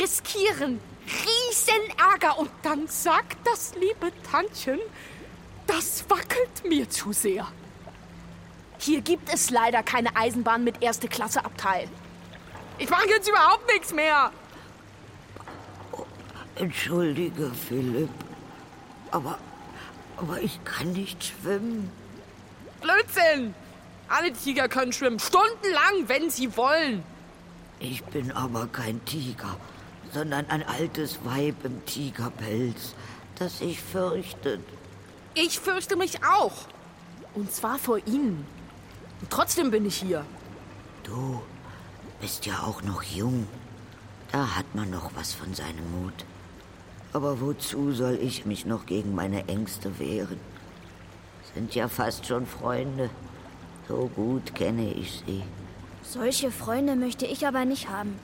riskieren Riesenärger und dann sagt das liebe Tantchen, das wackelt mir zu sehr. Hier gibt es leider keine Eisenbahn mit erste Klasse Abteil. Ich mache jetzt überhaupt nichts mehr. Entschuldige, Philipp. Aber, aber ich kann nicht schwimmen. Blödsinn! Alle Tiger können schwimmen, stundenlang, wenn sie wollen. Ich bin aber kein Tiger, sondern ein altes Weib im Tigerpelz, das sich fürchtet. Ich fürchte mich auch. Und zwar vor Ihnen. Und trotzdem bin ich hier. Du bist ja auch noch jung. Da hat man noch was von seinem Mut. Aber wozu soll ich mich noch gegen meine Ängste wehren? Sind ja fast schon Freunde. So gut kenne ich sie. Solche Freunde möchte ich aber nicht haben.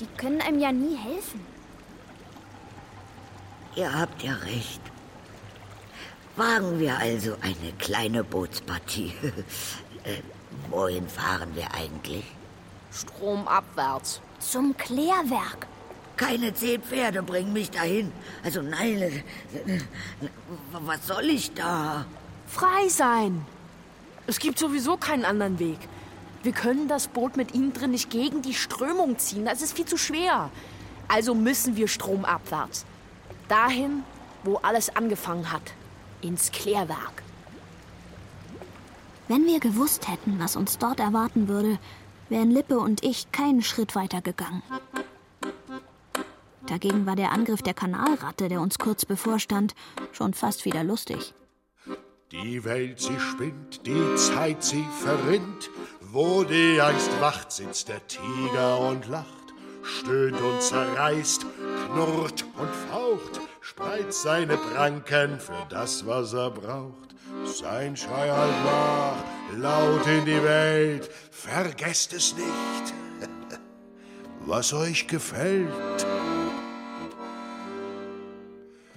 Die können einem ja nie helfen. Ihr habt ja recht. Wagen wir also eine kleine Bootspartie. äh, wohin fahren wir eigentlich? Stromabwärts. Zum Klärwerk. Keine zehn Pferde bringen mich dahin. Also nein, äh, äh, was soll ich da? Frei sein. Es gibt sowieso keinen anderen Weg. Wir können das Boot mit Ihnen drin nicht gegen die Strömung ziehen. Das ist viel zu schwer. Also müssen wir stromabwärts. Dahin, wo alles angefangen hat. Ins Klärwerk. Wenn wir gewusst hätten, was uns dort erwarten würde, wären Lippe und ich keinen Schritt weiter gegangen. Dagegen war der Angriff der Kanalratte, der uns kurz bevorstand, schon fast wieder lustig. Die Welt, sie spinnt, die Zeit, sie verrinnt. Wo die Angst wacht, sitzt der Tiger und lacht, stöhnt und zerreißt, knurrt und faucht, spreizt seine Pranken für das, was er braucht. Sein Schrei halt nach, laut in die Welt, vergesst es nicht, was euch gefällt.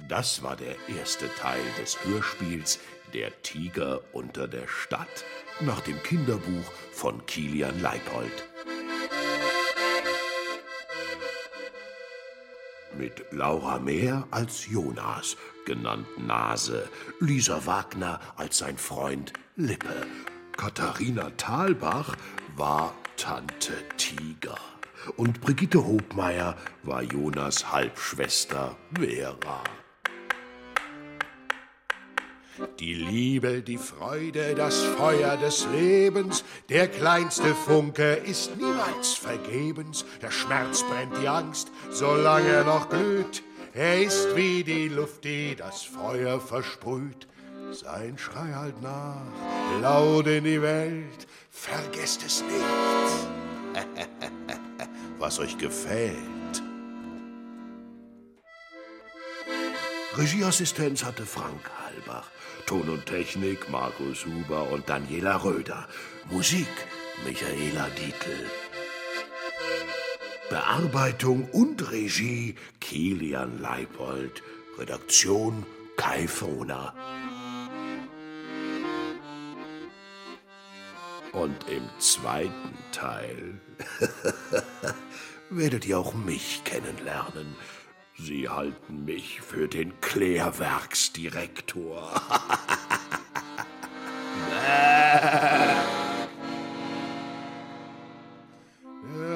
Das war der erste Teil des Hörspiels Der Tiger unter der Stadt nach dem Kinderbuch von Kilian Leipold. Mit Laura Mehr als Jonas, genannt Nase, Lisa Wagner als sein Freund Lippe. Katharina Thalbach war Tante Tiger. Und Brigitte Hobmeier war Jonas Halbschwester Vera. Die Liebe, die Freude, das Feuer des Lebens, der kleinste Funke ist niemals vergebens. Der Schmerz brennt die Angst, solange er noch glüht. Er ist wie die Luft, die das Feuer versprüht. Sein Schrei halt nach, laut in die Welt, vergesst es nicht, was euch gefällt. Regieassistenz hatte Frank Halbach. Ton und Technik Markus Huber und Daniela Röder. Musik Michaela Dietl. Bearbeitung und Regie Kilian Leipold. Redaktion Kai Frohner. Und im zweiten Teil werdet ihr auch mich kennenlernen. Sie halten mich für den Klärwerksdirektor.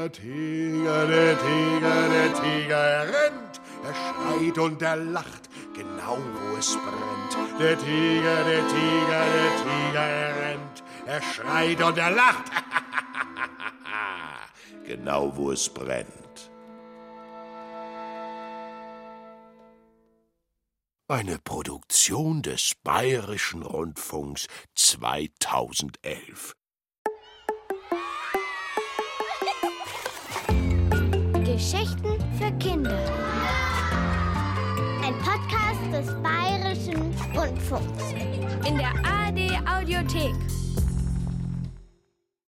Der Tiger, der Tiger, der Tiger, er rennt, er schreit und er lacht, genau wo es brennt. Der Tiger, der Tiger, der Tiger, er rennt, er schreit und er lacht, genau wo es brennt. Eine Produktion des Bayerischen Rundfunks 2011. Geschichten für Kinder. Ein Podcast des Bayerischen Rundfunks. In der ARD Audiothek.